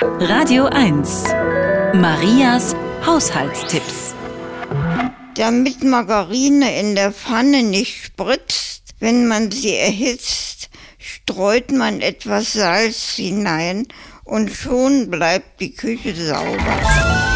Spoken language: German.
Radio 1. Marias Haushaltstipps. Damit Margarine in der Pfanne nicht spritzt, wenn man sie erhitzt, streut man etwas Salz hinein und schon bleibt die Küche sauber.